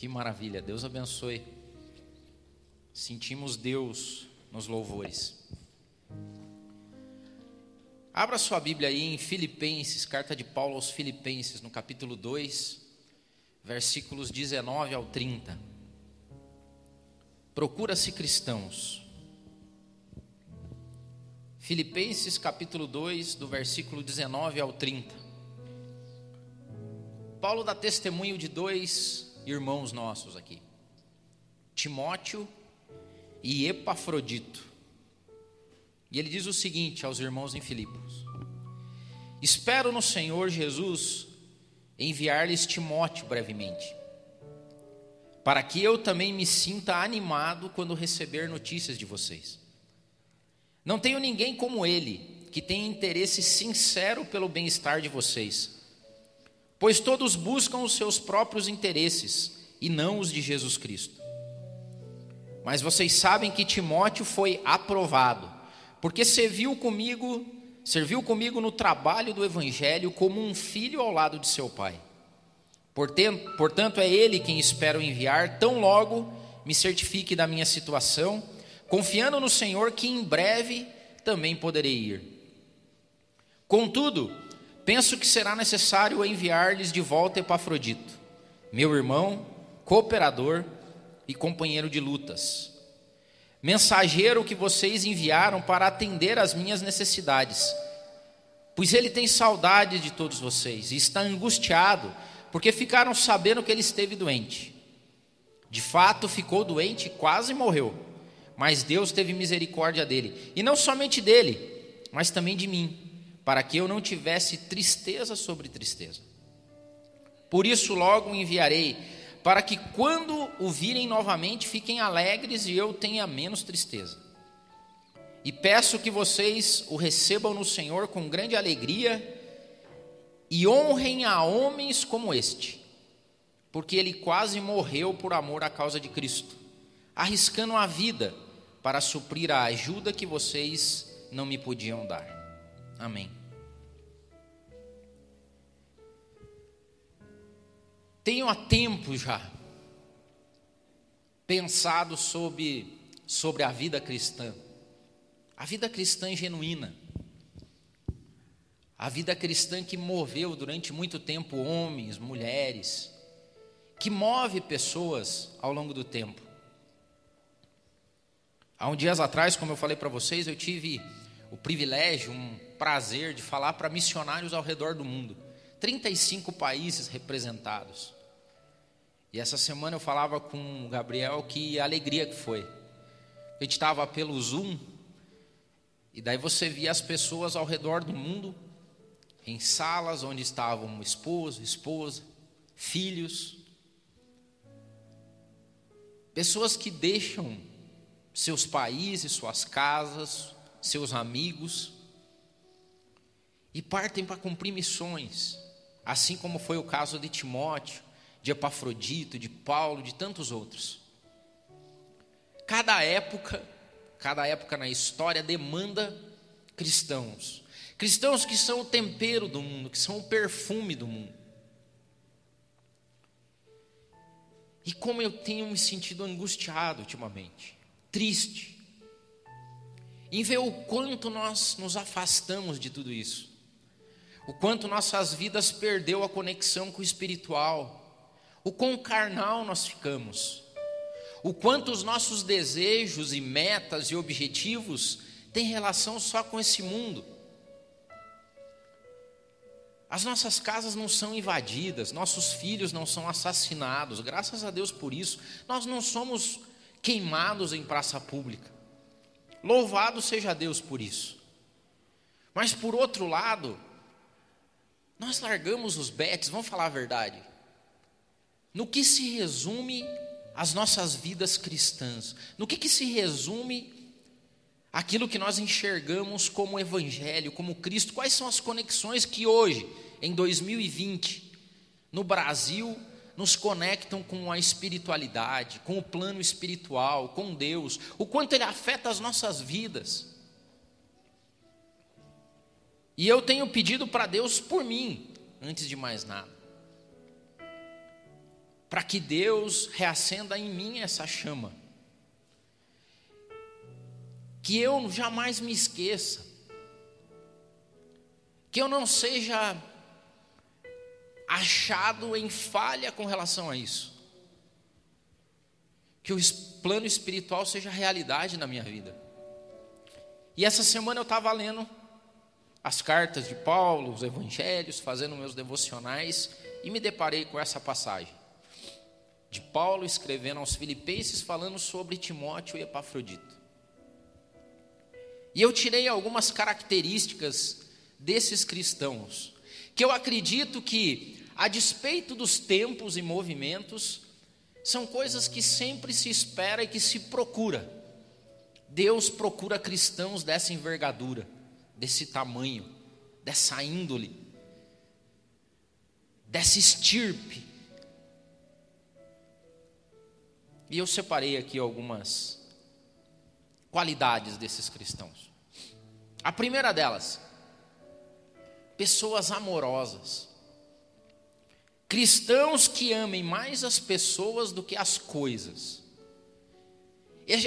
Que maravilha, Deus abençoe. Sentimos Deus nos louvores. Abra sua Bíblia aí em Filipenses, carta de Paulo aos Filipenses, no capítulo 2, versículos 19 ao 30. Procura-se cristãos. Filipenses capítulo 2, do versículo 19 ao 30. Paulo dá testemunho de dois irmãos nossos aqui, Timóteo e Epafrodito. E ele diz o seguinte aos irmãos em Filipos: Espero no Senhor Jesus enviar-lhes Timóteo brevemente, para que eu também me sinta animado quando receber notícias de vocês. Não tenho ninguém como ele, que tenha interesse sincero pelo bem-estar de vocês pois todos buscam os seus próprios interesses e não os de Jesus Cristo. Mas vocês sabem que Timóteo foi aprovado, porque serviu comigo, serviu comigo no trabalho do evangelho como um filho ao lado de seu pai. Portanto, é ele quem espero enviar, tão logo me certifique da minha situação, confiando no Senhor que em breve também poderei ir. Contudo, penso que será necessário enviar-lhes de volta Epafrodito, meu irmão, cooperador e companheiro de lutas, mensageiro que vocês enviaram para atender às minhas necessidades, pois ele tem saudade de todos vocês e está angustiado, porque ficaram sabendo que ele esteve doente. De fato, ficou doente e quase morreu, mas Deus teve misericórdia dele, e não somente dele, mas também de mim para que eu não tivesse tristeza sobre tristeza. Por isso logo enviarei, para que quando o virem novamente fiquem alegres e eu tenha menos tristeza. E peço que vocês o recebam no Senhor com grande alegria e honrem a homens como este, porque ele quase morreu por amor à causa de Cristo, arriscando a vida para suprir a ajuda que vocês não me podiam dar. Amém. Tenho há tempo já pensado sobre, sobre a vida cristã, a vida cristã genuína, a vida cristã que moveu durante muito tempo homens, mulheres, que move pessoas ao longo do tempo. Há uns dias atrás, como eu falei para vocês, eu tive o privilégio, um prazer de falar para missionários ao redor do mundo. 35 países representados. E essa semana eu falava com o Gabriel que alegria que foi. A gente estava pelo Zoom, e daí você via as pessoas ao redor do mundo, em salas onde estavam esposo, esposa, filhos. Pessoas que deixam seus países, suas casas, seus amigos, e partem para cumprir missões assim como foi o caso de Timóteo, de Epafrodito, de Paulo, de tantos outros. Cada época, cada época na história demanda cristãos. Cristãos que são o tempero do mundo, que são o perfume do mundo. E como eu tenho me sentido angustiado ultimamente, triste, em ver o quanto nós nos afastamos de tudo isso o quanto nossas vidas perdeu a conexão com o espiritual, o quão carnal nós ficamos, o quanto os nossos desejos e metas e objetivos têm relação só com esse mundo. As nossas casas não são invadidas, nossos filhos não são assassinados, graças a Deus por isso. Nós não somos queimados em praça pública. Louvado seja Deus por isso. Mas por outro lado, nós largamos os bets, vamos falar a verdade. No que se resume as nossas vidas cristãs? No que, que se resume aquilo que nós enxergamos como Evangelho, como Cristo? Quais são as conexões que hoje, em 2020, no Brasil, nos conectam com a espiritualidade, com o plano espiritual, com Deus? O quanto ele afeta as nossas vidas? E eu tenho pedido para Deus por mim, antes de mais nada. para que Deus reacenda em mim essa chama. Que eu jamais me esqueça, que eu não seja achado em falha com relação a isso, que o plano espiritual seja realidade na minha vida. E essa semana eu estava lendo as cartas de Paulo, os evangelhos, fazendo meus devocionais e me deparei com essa passagem de Paulo escrevendo aos Filipenses falando sobre Timóteo e Epafrodito. E eu tirei algumas características desses cristãos, que eu acredito que, a despeito dos tempos e movimentos, são coisas que sempre se espera e que se procura. Deus procura cristãos dessa envergadura, desse tamanho, dessa índole, dessa estirpe, E eu separei aqui algumas qualidades desses cristãos. A primeira delas, pessoas amorosas. Cristãos que amem mais as pessoas do que as coisas.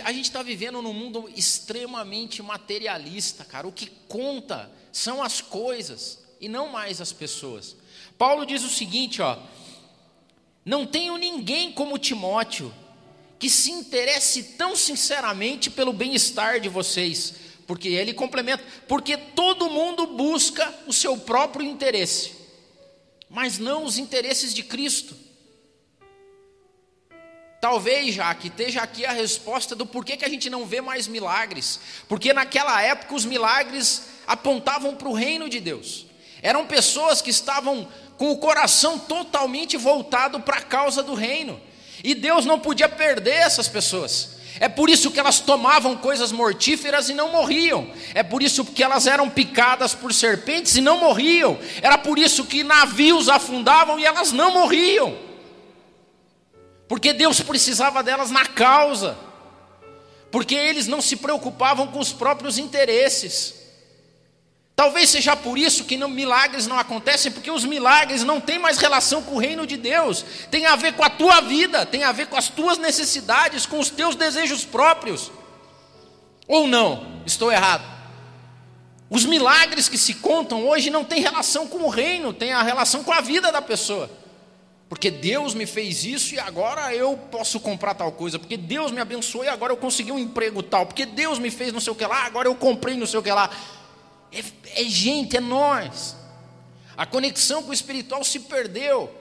A gente está vivendo num mundo extremamente materialista, cara. O que conta são as coisas e não mais as pessoas. Paulo diz o seguinte, ó: Não tenho ninguém como Timóteo que se interesse tão sinceramente pelo bem-estar de vocês, porque ele complementa, porque todo mundo busca o seu próprio interesse, mas não os interesses de Cristo. Talvez, já que esteja aqui a resposta do porquê que a gente não vê mais milagres, porque naquela época os milagres apontavam para o reino de Deus. Eram pessoas que estavam com o coração totalmente voltado para a causa do reino. E Deus não podia perder essas pessoas. É por isso que elas tomavam coisas mortíferas e não morriam. É por isso que elas eram picadas por serpentes e não morriam. Era por isso que navios afundavam e elas não morriam. Porque Deus precisava delas na causa. Porque eles não se preocupavam com os próprios interesses. Talvez seja por isso que não, milagres não acontecem, porque os milagres não têm mais relação com o reino de Deus, tem a ver com a tua vida, tem a ver com as tuas necessidades, com os teus desejos próprios. Ou não? Estou errado. Os milagres que se contam hoje não têm relação com o reino, tem a relação com a vida da pessoa. Porque Deus me fez isso e agora eu posso comprar tal coisa. Porque Deus me abençoou e agora eu consegui um emprego tal. Porque Deus me fez não sei o que lá, agora eu comprei não sei o que lá. É, é gente, é nós. A conexão com o espiritual se perdeu.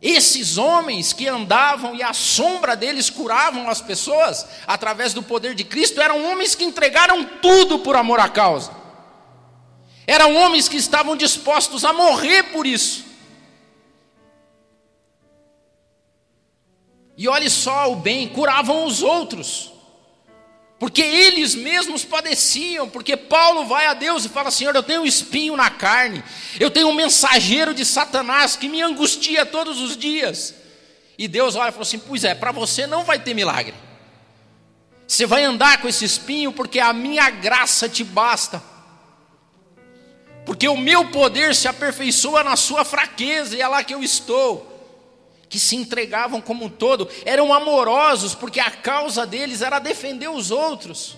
Esses homens que andavam e a sombra deles curavam as pessoas através do poder de Cristo eram homens que entregaram tudo por amor à causa. Eram homens que estavam dispostos a morrer por isso. E olhe só o bem, curavam os outros porque eles mesmos padeciam, porque Paulo vai a Deus e fala: Senhor, eu tenho um espinho na carne, eu tenho um mensageiro de Satanás que me angustia todos os dias. E Deus olha e falou assim: Pois é, para você não vai ter milagre, você vai andar com esse espinho, porque a minha graça te basta, porque o meu poder se aperfeiçoa na sua fraqueza, e é lá que eu estou que se entregavam como um todo, eram amorosos, porque a causa deles era defender os outros.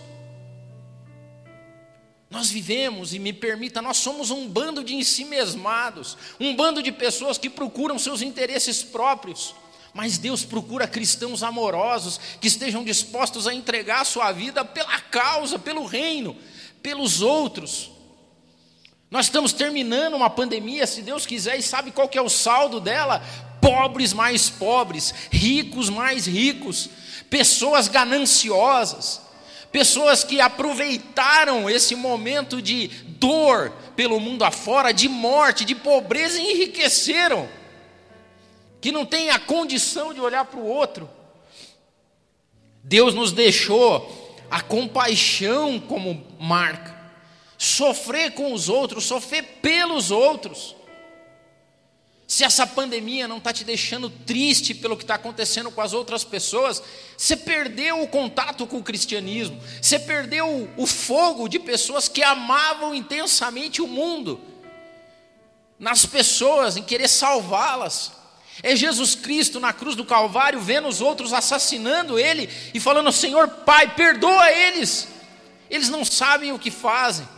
Nós vivemos, e me permita, nós somos um bando de ensimesmados, um bando de pessoas que procuram seus interesses próprios. Mas Deus procura cristãos amorosos que estejam dispostos a entregar a sua vida pela causa, pelo reino, pelos outros. Nós estamos terminando uma pandemia, se Deus quiser, e sabe qual que é o saldo dela? Pobres mais pobres, ricos mais ricos, pessoas gananciosas, pessoas que aproveitaram esse momento de dor pelo mundo afora, de morte, de pobreza e enriqueceram, que não têm a condição de olhar para o outro. Deus nos deixou a compaixão como marca, sofrer com os outros, sofrer pelos outros. Se essa pandemia não está te deixando triste pelo que está acontecendo com as outras pessoas, você perdeu o contato com o cristianismo, você perdeu o fogo de pessoas que amavam intensamente o mundo, nas pessoas, em querer salvá-las. É Jesus Cristo na cruz do Calvário, vendo os outros assassinando ele e falando: Senhor Pai, perdoa eles, eles não sabem o que fazem.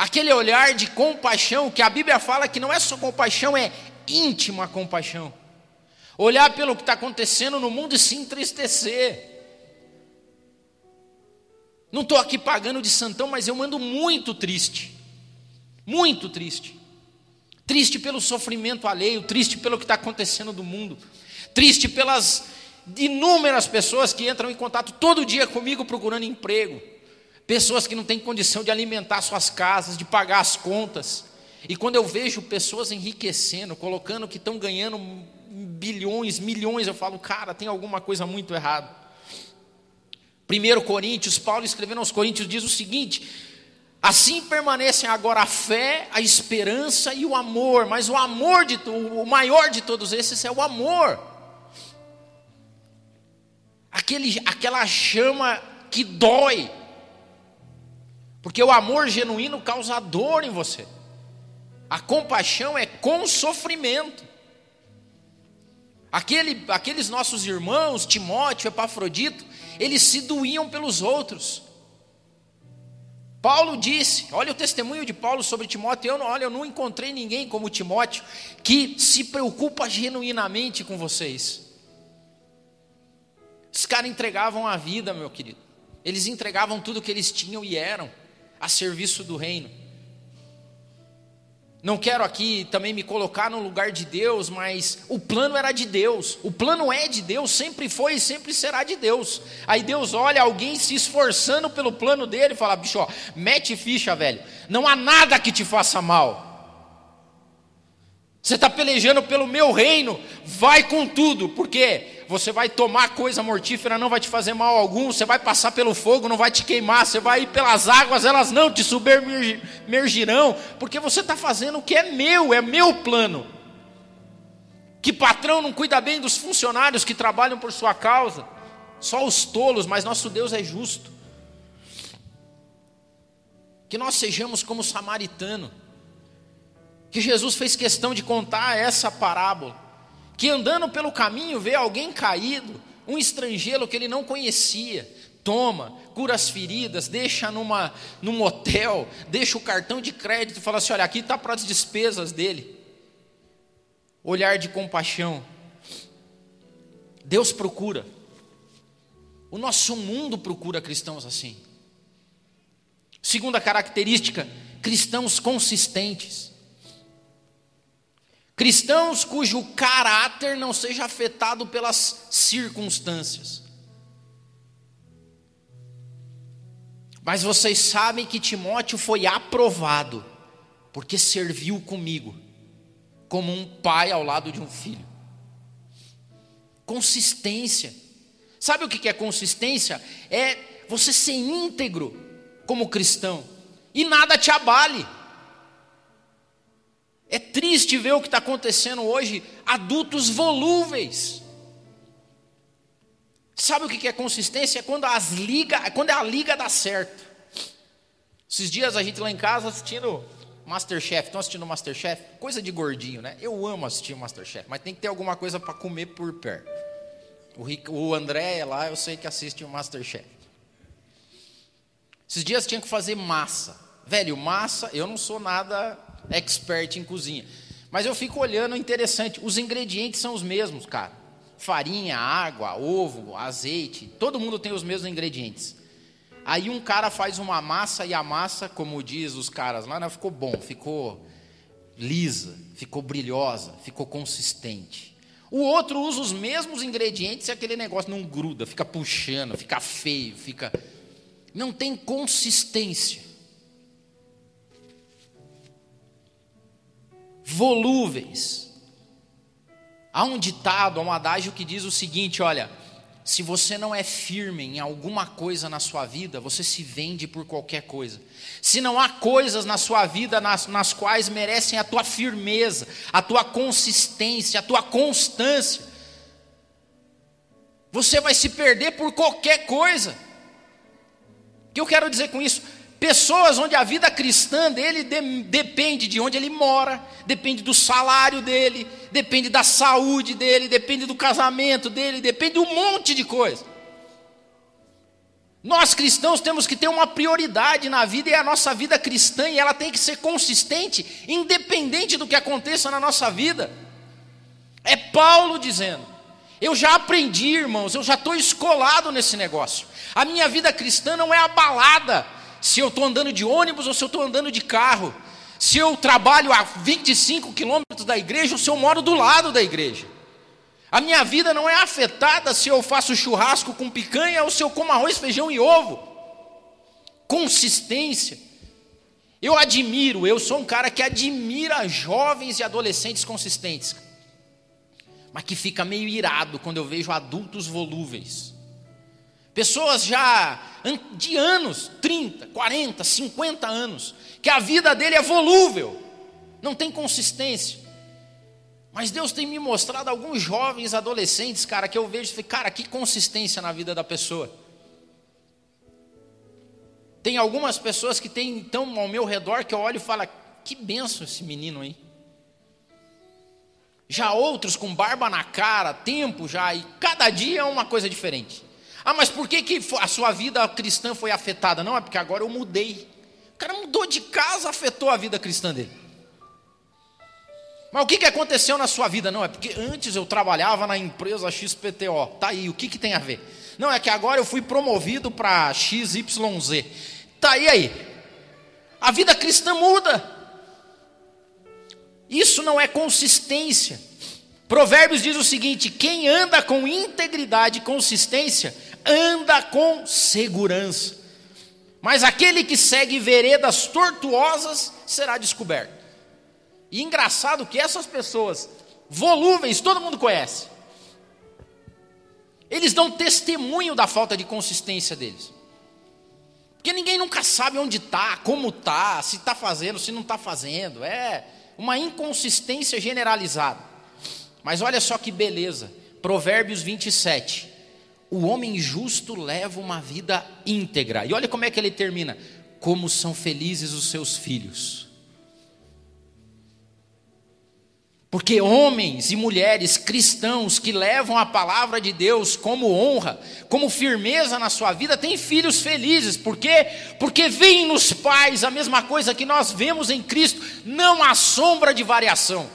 Aquele olhar de compaixão, que a Bíblia fala que não é só compaixão, é íntima compaixão. Olhar pelo que está acontecendo no mundo e se entristecer. Não estou aqui pagando de santão, mas eu mando muito triste. Muito triste. Triste pelo sofrimento alheio, triste pelo que está acontecendo no mundo, triste pelas inúmeras pessoas que entram em contato todo dia comigo procurando emprego, pessoas que não têm condição de alimentar suas casas, de pagar as contas. E quando eu vejo pessoas enriquecendo, colocando que estão ganhando bilhões, milhões, eu falo, cara, tem alguma coisa muito errada. 1 Coríntios, Paulo escrevendo aos Coríntios diz o seguinte: Assim permanecem agora a fé, a esperança e o amor, mas o amor de o maior de todos esses é o amor. Aquele, aquela chama que dói. Porque o amor genuíno causa dor em você. A compaixão é com sofrimento. Aquele, aqueles nossos irmãos, Timóteo, Epafrodito, eles se doíam pelos outros. Paulo disse, olha o testemunho de Paulo sobre Timóteo, eu não, olha, eu não encontrei ninguém como Timóteo que se preocupa genuinamente com vocês. Os caras entregavam a vida, meu querido. Eles entregavam tudo que eles tinham e eram a serviço do reino. Não quero aqui também me colocar no lugar de Deus, mas o plano era de Deus, o plano é de Deus, sempre foi e sempre será de Deus. Aí Deus olha alguém se esforçando pelo plano dele e fala: bicho, ó, mete ficha, velho, não há nada que te faça mal. Você está pelejando pelo meu reino, vai com tudo, porque você vai tomar coisa mortífera, não vai te fazer mal algum, você vai passar pelo fogo, não vai te queimar, você vai ir pelas águas, elas não te submergirão, porque você está fazendo o que é meu, é meu plano. Que patrão não cuida bem dos funcionários que trabalham por sua causa? Só os tolos, mas nosso Deus é justo. Que nós sejamos como o samaritano, que Jesus fez questão de contar essa parábola que andando pelo caminho vê alguém caído, um estrangeiro que ele não conhecia, toma, cura as feridas, deixa numa, num hotel, deixa o cartão de crédito e fala assim: olha, aqui está para as despesas dele. Olhar de compaixão. Deus procura. O nosso mundo procura cristãos assim. Segunda característica, cristãos consistentes. Cristãos cujo caráter não seja afetado pelas circunstâncias. Mas vocês sabem que Timóteo foi aprovado, porque serviu comigo, como um pai ao lado de um filho. Consistência. Sabe o que é consistência? É você ser íntegro como cristão, e nada te abale. É triste ver o que está acontecendo hoje, adultos volúveis. Sabe o que é consistência? É quando, as liga, é quando a liga dá certo. Esses dias a gente lá em casa assistindo Masterchef. Estão assistindo Masterchef? Coisa de gordinho, né? Eu amo assistir Masterchef, mas tem que ter alguma coisa para comer por perto. O, Rick, o André lá, eu sei que assiste o Masterchef. Esses dias tinha que fazer massa. Velho, massa, eu não sou nada expert em cozinha. Mas eu fico olhando, interessante, os ingredientes são os mesmos, cara. Farinha, água, ovo, azeite, todo mundo tem os mesmos ingredientes. Aí um cara faz uma massa e a massa, como diz os caras lá, não, ficou bom, ficou lisa, ficou brilhosa, ficou consistente. O outro usa os mesmos ingredientes e aquele negócio não gruda, fica puxando, fica feio, fica. Não tem consistência. Volúveis. Há um ditado, há um adágio que diz o seguinte: olha, se você não é firme em alguma coisa na sua vida, você se vende por qualquer coisa. Se não há coisas na sua vida nas, nas quais merecem a tua firmeza, a tua consistência, a tua constância, você vai se perder por qualquer coisa. O que eu quero dizer com isso? Pessoas onde a vida cristã dele de, depende de onde ele mora, depende do salário dele, depende da saúde dele, depende do casamento dele, depende de um monte de coisa. Nós cristãos temos que ter uma prioridade na vida e a nossa vida cristã e ela tem que ser consistente, independente do que aconteça na nossa vida. É Paulo dizendo: Eu já aprendi, irmãos, eu já estou escolado nesse negócio. A minha vida cristã não é abalada se eu estou andando de ônibus ou se eu estou andando de carro, se eu trabalho a 25 quilômetros da igreja ou se eu moro do lado da igreja. A minha vida não é afetada se eu faço churrasco com picanha ou se eu como arroz, feijão e ovo. Consistência. Eu admiro, eu sou um cara que admira jovens e adolescentes consistentes, mas que fica meio irado quando eu vejo adultos volúveis. Pessoas já de anos, 30, 40, 50 anos, que a vida dele é volúvel, não tem consistência. Mas Deus tem me mostrado alguns jovens adolescentes, cara, que eu vejo e cara, que consistência na vida da pessoa. Tem algumas pessoas que tem então ao meu redor que eu olho e falo, que benção esse menino aí. Já outros com barba na cara, tempo já, e cada dia é uma coisa diferente. Ah, mas por que, que a sua vida cristã foi afetada? Não, é porque agora eu mudei. O cara mudou de casa, afetou a vida cristã dele. Mas o que, que aconteceu na sua vida? Não, é porque antes eu trabalhava na empresa XPTO. Tá aí, o que, que tem a ver? Não, é que agora eu fui promovido para XYZ. Tá aí aí. A vida cristã muda. Isso não é consistência. Provérbios diz o seguinte: quem anda com integridade e consistência, anda com segurança. Mas aquele que segue veredas tortuosas será descoberto. E engraçado que essas pessoas volúveis, todo mundo conhece. Eles dão testemunho da falta de consistência deles. Porque ninguém nunca sabe onde está, como está, se está fazendo, se não está fazendo. É uma inconsistência generalizada. Mas olha só que beleza. Provérbios 27. O homem justo leva uma vida íntegra. E olha como é que ele termina: Como são felizes os seus filhos. Porque homens e mulheres cristãos que levam a palavra de Deus como honra, como firmeza na sua vida, têm filhos felizes. Por quê? Porque veem nos pais a mesma coisa que nós vemos em Cristo, não há sombra de variação.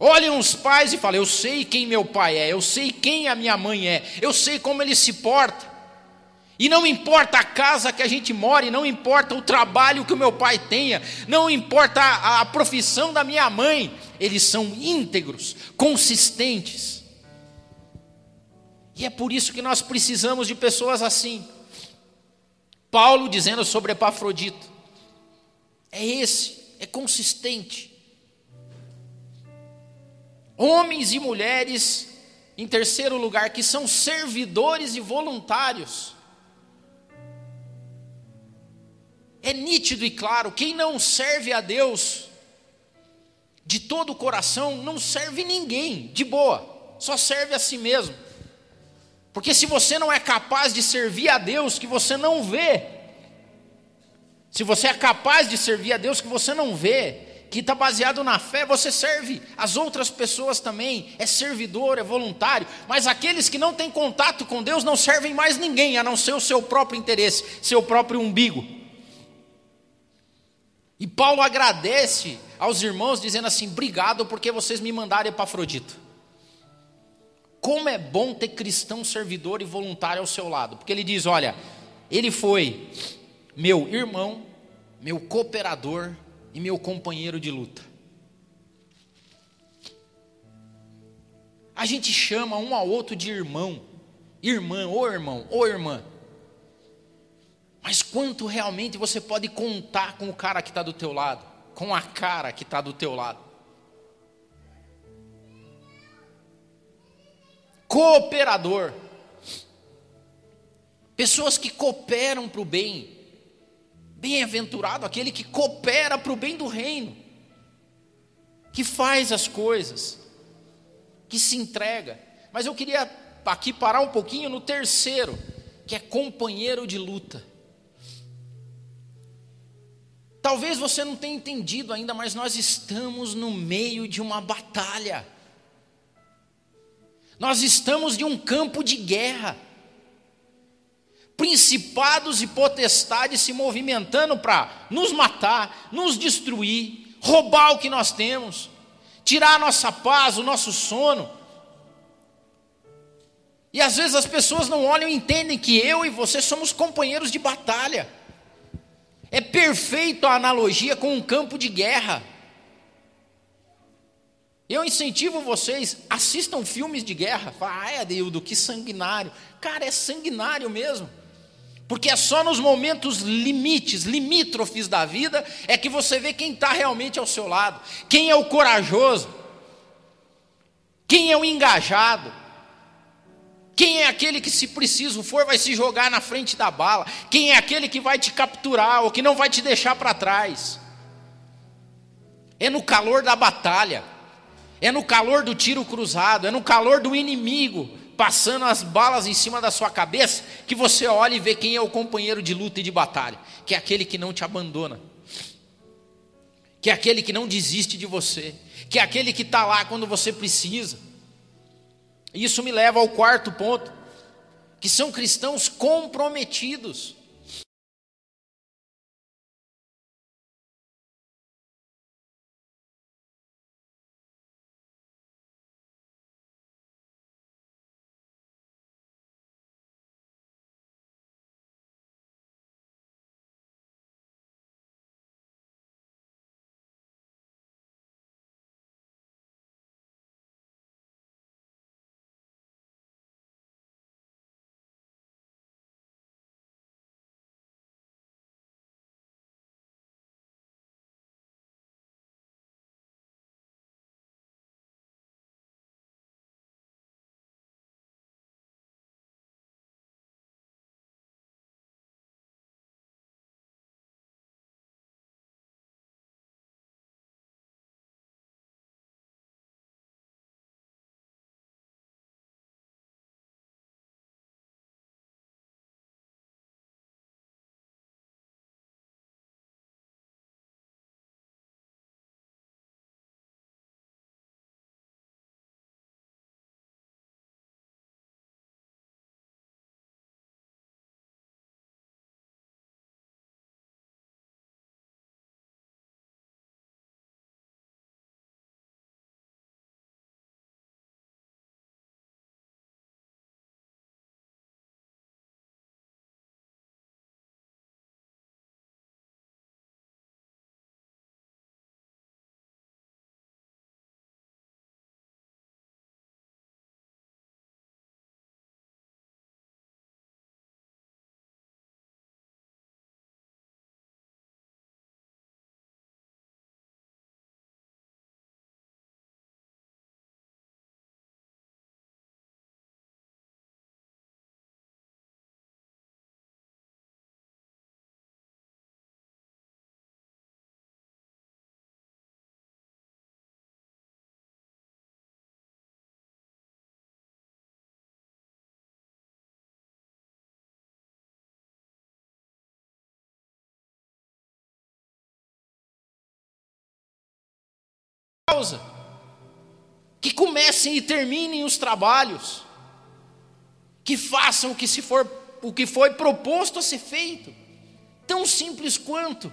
Olhem os pais e falem: Eu sei quem meu pai é, eu sei quem a minha mãe é, eu sei como ele se porta. E não importa a casa que a gente mora, não importa o trabalho que o meu pai tenha, não importa a, a profissão da minha mãe, eles são íntegros, consistentes. E é por isso que nós precisamos de pessoas assim. Paulo dizendo sobre Epafrodito, é esse, é consistente. Homens e mulheres, em terceiro lugar, que são servidores e voluntários é nítido e claro: quem não serve a Deus de todo o coração, não serve ninguém, de boa, só serve a si mesmo. Porque se você não é capaz de servir a Deus que você não vê, se você é capaz de servir a Deus que você não vê, que está baseado na fé, você serve as outras pessoas também, é servidor, é voluntário, mas aqueles que não têm contato com Deus não servem mais ninguém, a não ser o seu próprio interesse, seu próprio umbigo. E Paulo agradece aos irmãos, dizendo assim: obrigado porque vocês me mandaram Epafrodito. Como é bom ter cristão servidor e voluntário ao seu lado, porque ele diz: olha, ele foi meu irmão, meu cooperador e meu companheiro de luta. A gente chama um ao outro de irmão, irmã, ou irmão, ou irmã. Mas quanto realmente você pode contar com o cara que está do teu lado, com a cara que está do teu lado? Cooperador. Pessoas que cooperam para o bem. Bem-aventurado aquele que coopera para o bem do reino, que faz as coisas, que se entrega. Mas eu queria aqui parar um pouquinho no terceiro, que é companheiro de luta. Talvez você não tenha entendido ainda, mas nós estamos no meio de uma batalha. Nós estamos de um campo de guerra. Principados e potestades se movimentando para nos matar, nos destruir, roubar o que nós temos, tirar a nossa paz, o nosso sono. E às vezes as pessoas não olham e entendem que eu e você somos companheiros de batalha. É perfeito a analogia com um campo de guerra. Eu incentivo vocês, assistam filmes de guerra. Ah, é, Deildo, que sanguinário. Cara, é sanguinário mesmo. Porque é só nos momentos limites, limítrofes da vida, é que você vê quem está realmente ao seu lado. Quem é o corajoso. Quem é o engajado. Quem é aquele que, se preciso for, vai se jogar na frente da bala? Quem é aquele que vai te capturar ou que não vai te deixar para trás? É no calor da batalha, é no calor do tiro cruzado, é no calor do inimigo passando as balas em cima da sua cabeça que você olha e vê quem é o companheiro de luta e de batalha, que é aquele que não te abandona, que é aquele que não desiste de você, que é aquele que está lá quando você precisa. Isso me leva ao quarto ponto, que são cristãos comprometidos. Causa. Que comecem e terminem os trabalhos. Que façam o que, se for, o que foi proposto a ser feito. Tão simples quanto.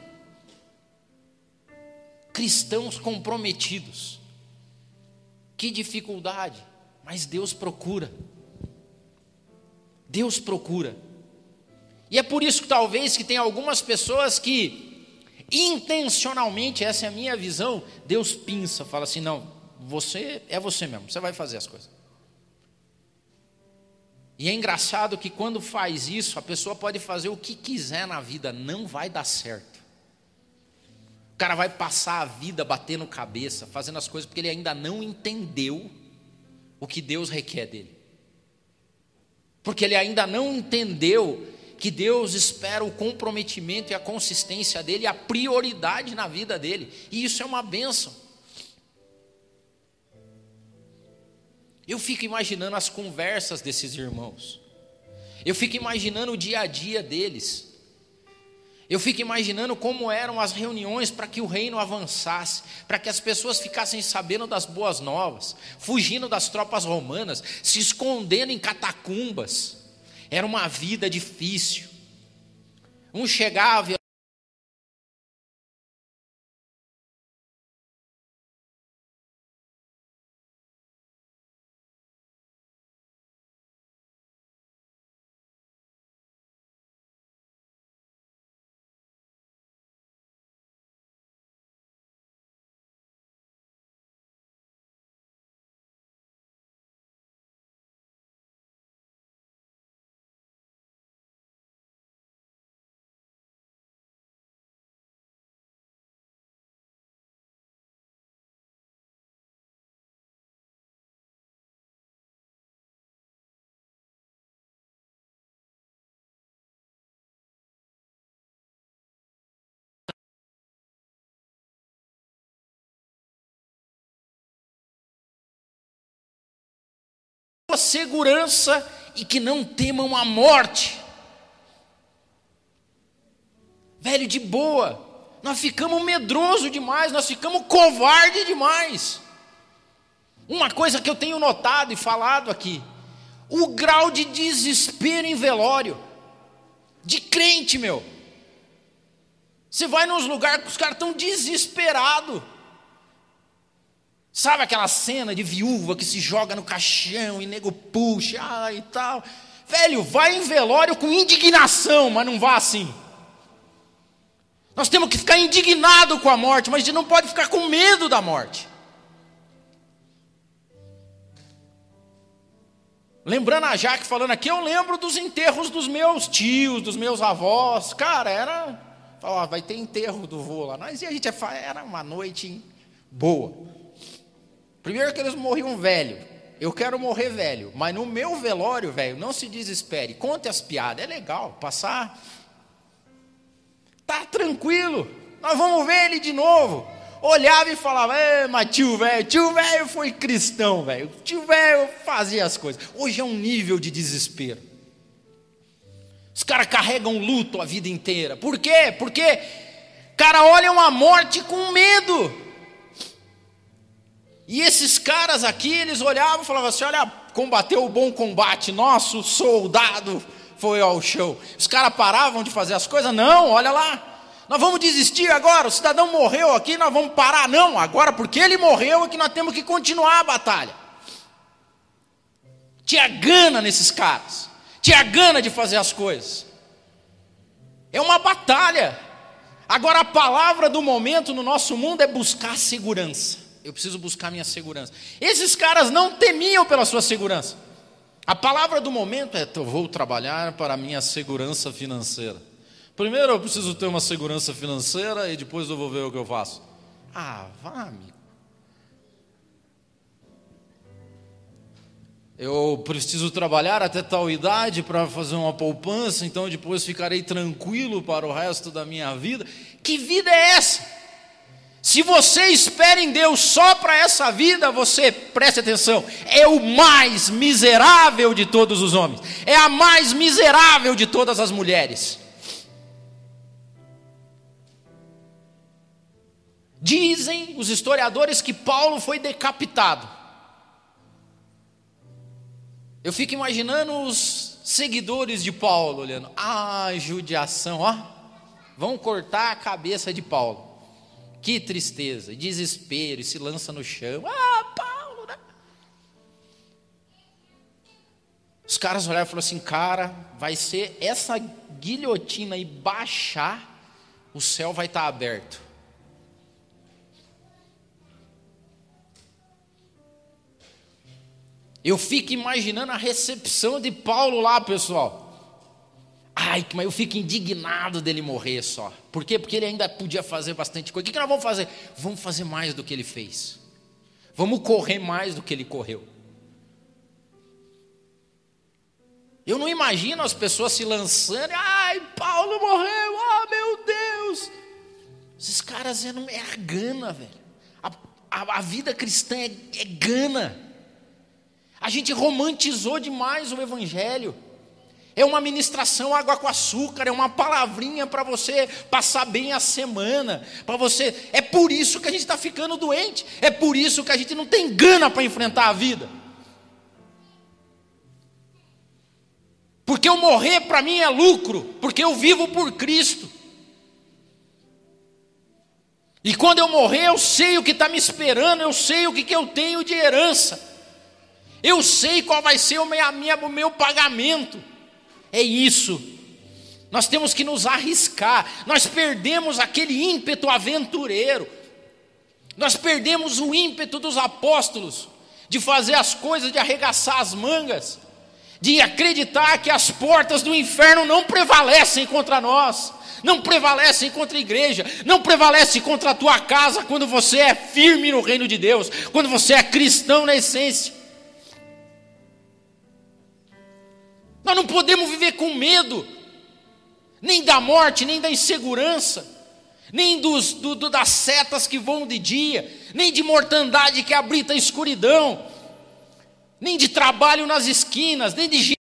Cristãos comprometidos. Que dificuldade, mas Deus procura. Deus procura. E é por isso que talvez que tem algumas pessoas que intencionalmente, essa é a minha visão, Deus pinça, fala assim: não, você é você mesmo, você vai fazer as coisas. E é engraçado que quando faz isso, a pessoa pode fazer o que quiser na vida, não vai dar certo. O cara vai passar a vida batendo cabeça, fazendo as coisas, porque ele ainda não entendeu o que Deus requer dele. Porque ele ainda não entendeu que Deus espera o comprometimento e a consistência dele, a prioridade na vida dele, e isso é uma benção. Eu fico imaginando as conversas desses irmãos, eu fico imaginando o dia a dia deles. Eu fico imaginando como eram as reuniões para que o reino avançasse, para que as pessoas ficassem sabendo das boas novas, fugindo das tropas romanas, se escondendo em catacumbas. Era uma vida difícil. Um chegava segurança e que não temam a morte. Velho, de boa, nós ficamos medroso demais, nós ficamos covarde demais. Uma coisa que eu tenho notado e falado aqui, o grau de desespero em velório, de crente, meu. Você vai nos lugares que os caras estão desesperados. Sabe aquela cena de viúva que se joga no caixão e nego puxa e tal? Velho, vai em velório com indignação, mas não vá assim. Nós temos que ficar indignado com a morte, mas a gente não pode ficar com medo da morte. Lembrando a Jaque falando aqui, eu lembro dos enterros dos meus tios, dos meus avós. Cara, era. Ó, vai ter enterro do vô lá. Nós e a gente era uma noite boa. Primeiro que eles morriam velho. Eu quero morrer velho, mas no meu velório, velho, não se desespere. Conte as piadas, é legal passar. Tá tranquilo. Nós vamos ver ele de novo. Olhava e falava: "É, mas tio velho, tio velho foi cristão, velho. Tio velho fazia as coisas". Hoje é um nível de desespero. Os caras carregam luto a vida inteira. Por quê? Porque cara olham a morte com medo. E esses caras aqui, eles olhavam e falavam assim: olha, combateu o bom combate, nosso soldado foi ao chão. Os caras paravam de fazer as coisas? Não, olha lá. Nós vamos desistir agora, o cidadão morreu aqui, nós vamos parar. Não, agora porque ele morreu é que nós temos que continuar a batalha. Tinha gana nesses caras, tinha gana de fazer as coisas. É uma batalha. Agora a palavra do momento no nosso mundo é buscar segurança. Eu preciso buscar minha segurança. Esses caras não temiam pela sua segurança. A palavra do momento é: eu vou trabalhar para a minha segurança financeira. Primeiro eu preciso ter uma segurança financeira e depois eu vou ver o que eu faço. Ah, vá, amigo. Eu preciso trabalhar até tal idade para fazer uma poupança, então depois ficarei tranquilo para o resto da minha vida. Que vida é essa? Se você espera em Deus só para essa vida, você, preste atenção, é o mais miserável de todos os homens, é a mais miserável de todas as mulheres. Dizem os historiadores que Paulo foi decapitado. Eu fico imaginando os seguidores de Paulo olhando, ah, judiação, ó, vão cortar a cabeça de Paulo. Que tristeza, desespero, e se lança no chão. Ah, Paulo, né? Os caras olharam e falaram assim: cara, vai ser essa guilhotina e baixar, o céu vai estar aberto. Eu fico imaginando a recepção de Paulo lá, pessoal. Ai, mas eu fico indignado dele morrer só. Por quê? Porque ele ainda podia fazer bastante coisa. O que nós vamos fazer? Vamos fazer mais do que ele fez. Vamos correr mais do que ele correu. Eu não imagino as pessoas se lançando. Ai, Paulo morreu. Ah, meu Deus. Esses caras é gana, velho. A, a, a vida cristã é, é gana. A gente romantizou demais o evangelho. É uma ministração água com açúcar, é uma palavrinha para você passar bem a semana, para você. É por isso que a gente está ficando doente, é por isso que a gente não tem gana para enfrentar a vida. Porque eu morrer para mim é lucro, porque eu vivo por Cristo. E quando eu morrer, eu sei o que está me esperando, eu sei o que, que eu tenho de herança, eu sei qual vai ser o meu, minha, o meu pagamento. É isso. Nós temos que nos arriscar. Nós perdemos aquele ímpeto aventureiro. Nós perdemos o ímpeto dos apóstolos de fazer as coisas, de arregaçar as mangas, de acreditar que as portas do inferno não prevalecem contra nós, não prevalecem contra a igreja, não prevalecem contra a tua casa quando você é firme no reino de Deus, quando você é cristão na essência. Nós não podemos viver com medo, nem da morte, nem da insegurança, nem dos, do, do, das setas que vão de dia, nem de mortandade que habita a escuridão, nem de trabalho nas esquinas, nem de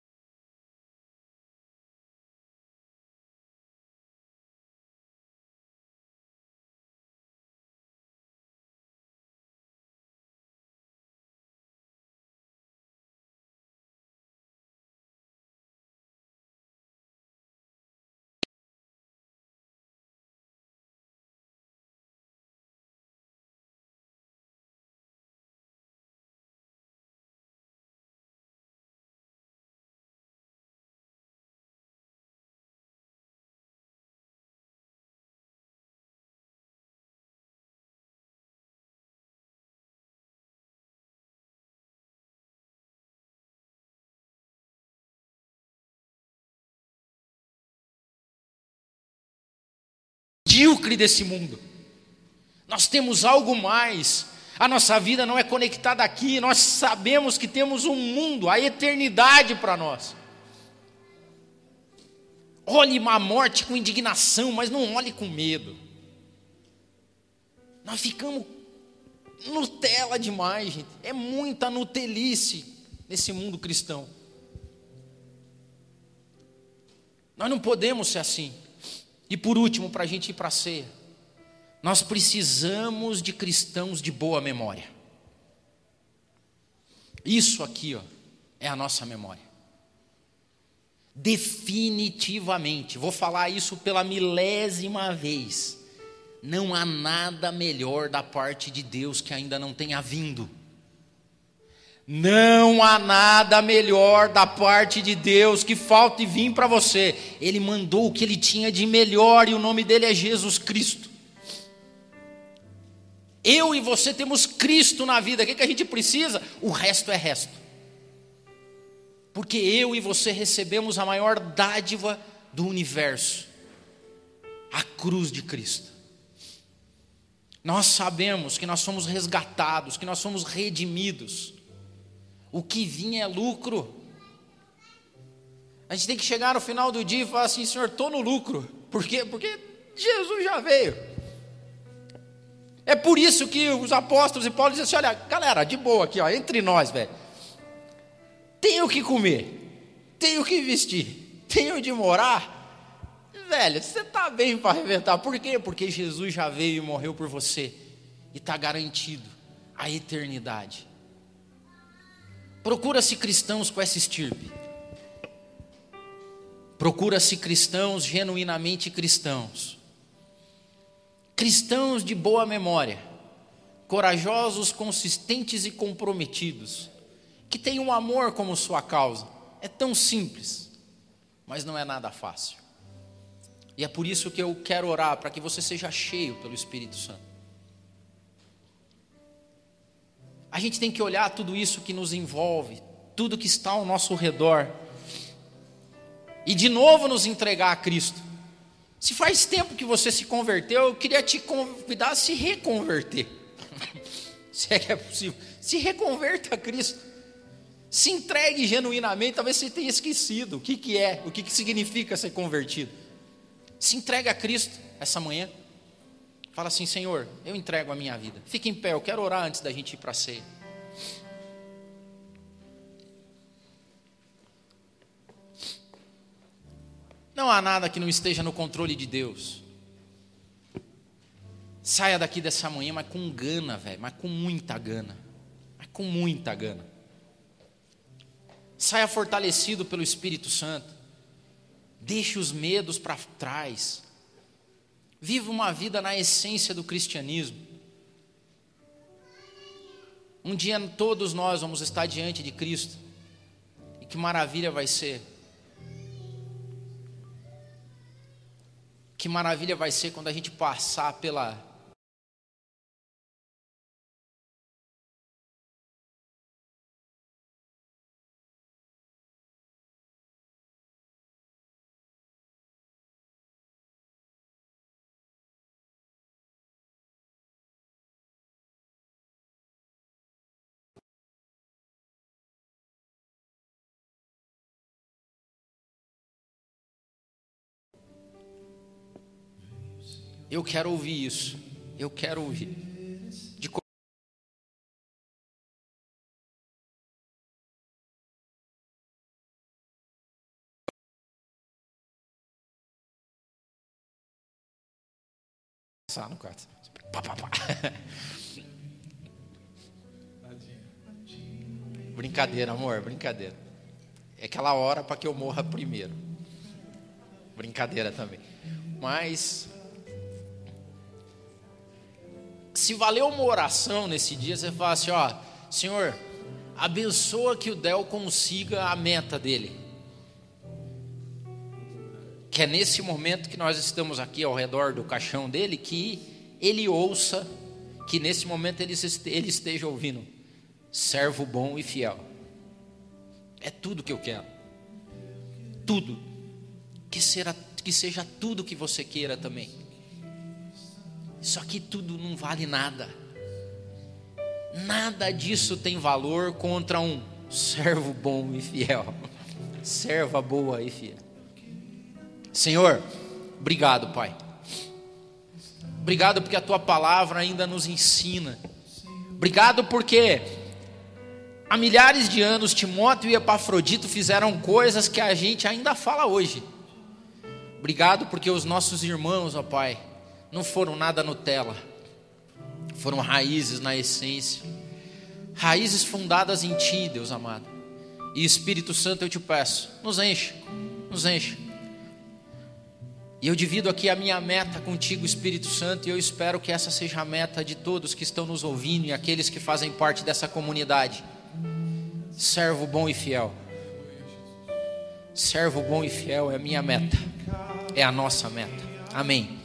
medíocre desse mundo. Nós temos algo mais. A nossa vida não é conectada aqui, nós sabemos que temos um mundo, a eternidade para nós. Olhe a morte com indignação, mas não olhe com medo. Nós ficamos Nutella demais, gente. É muita Nutelice nesse mundo cristão. Nós não podemos ser assim. E por último, para a gente ir para a ceia, nós precisamos de cristãos de boa memória. Isso aqui, ó, é a nossa memória. Definitivamente, vou falar isso pela milésima vez. Não há nada melhor da parte de Deus que ainda não tenha vindo. Não há nada melhor da parte de Deus que falte vir para você. Ele mandou o que ele tinha de melhor e o nome dele é Jesus Cristo. Eu e você temos Cristo na vida. O que, que a gente precisa? O resto é resto. Porque eu e você recebemos a maior dádiva do universo a cruz de Cristo. Nós sabemos que nós somos resgatados, que nós somos redimidos o que vinha é lucro. A gente tem que chegar no final do dia e falar assim: Senhor, estou no lucro. Por quê? Porque Jesus já veio. É por isso que os apóstolos e Paulo dizem assim: olha, galera, de boa aqui, ó, entre nós, velho. Tenho que comer, tenho que vestir, tenho de morar. Velho, você está bem para arrebentar. Por quê? Porque Jesus já veio e morreu por você. E está garantido a eternidade. Procura-se cristãos com essa estirpe. Procura-se cristãos genuinamente cristãos. Cristãos de boa memória, corajosos, consistentes e comprometidos, que têm um amor como sua causa. É tão simples, mas não é nada fácil. E é por isso que eu quero orar para que você seja cheio pelo Espírito Santo. A gente tem que olhar tudo isso que nos envolve, tudo que está ao nosso redor, e de novo nos entregar a Cristo. Se faz tempo que você se converteu, eu queria te convidar a se reconverter. se é que é possível. Se reconverta a Cristo. Se entregue genuinamente. Talvez você tenha esquecido o que, que é, o que, que significa ser convertido. Se entregue a Cristo essa manhã. Fala assim, Senhor, eu entrego a minha vida. Fique em pé, eu quero orar antes da gente ir para a ceia. Não há nada que não esteja no controle de Deus. Saia daqui dessa manhã, mas com gana, velho, mas com muita gana. Mas com muita gana. Saia fortalecido pelo Espírito Santo. Deixe os medos para trás. Viva uma vida na essência do cristianismo. Um dia todos nós vamos estar diante de Cristo. E que maravilha vai ser. Que maravilha vai ser quando a gente passar pela Eu quero ouvir isso. Eu quero ouvir. De no quarto. Pá, pá, pá. Brincadeira, amor, brincadeira. É aquela hora para que eu morra primeiro. Brincadeira também. Mas se valeu uma oração nesse dia, você fala assim: ó, Senhor, abençoa que o Del consiga a meta dele. Que é nesse momento que nós estamos aqui ao redor do caixão dele, que ele ouça, que nesse momento ele, esteja ouvindo, servo bom e fiel. É tudo que eu quero. Tudo. Que, será, que seja tudo que você queira também. Isso aqui tudo não vale nada. Nada disso tem valor contra um servo bom e fiel. Serva boa e fiel. Senhor, obrigado, Pai. Obrigado porque a tua palavra ainda nos ensina. Obrigado porque há milhares de anos Timóteo e Epafrodito fizeram coisas que a gente ainda fala hoje. Obrigado porque os nossos irmãos, ó Pai, não foram nada Nutella, foram raízes na essência, raízes fundadas em Ti, Deus amado. E Espírito Santo, eu te peço, nos enche, nos enche. E eu divido aqui a minha meta contigo, Espírito Santo, e eu espero que essa seja a meta de todos que estão nos ouvindo e aqueles que fazem parte dessa comunidade. Servo bom e fiel. Servo bom e fiel é a minha meta, é a nossa meta. Amém.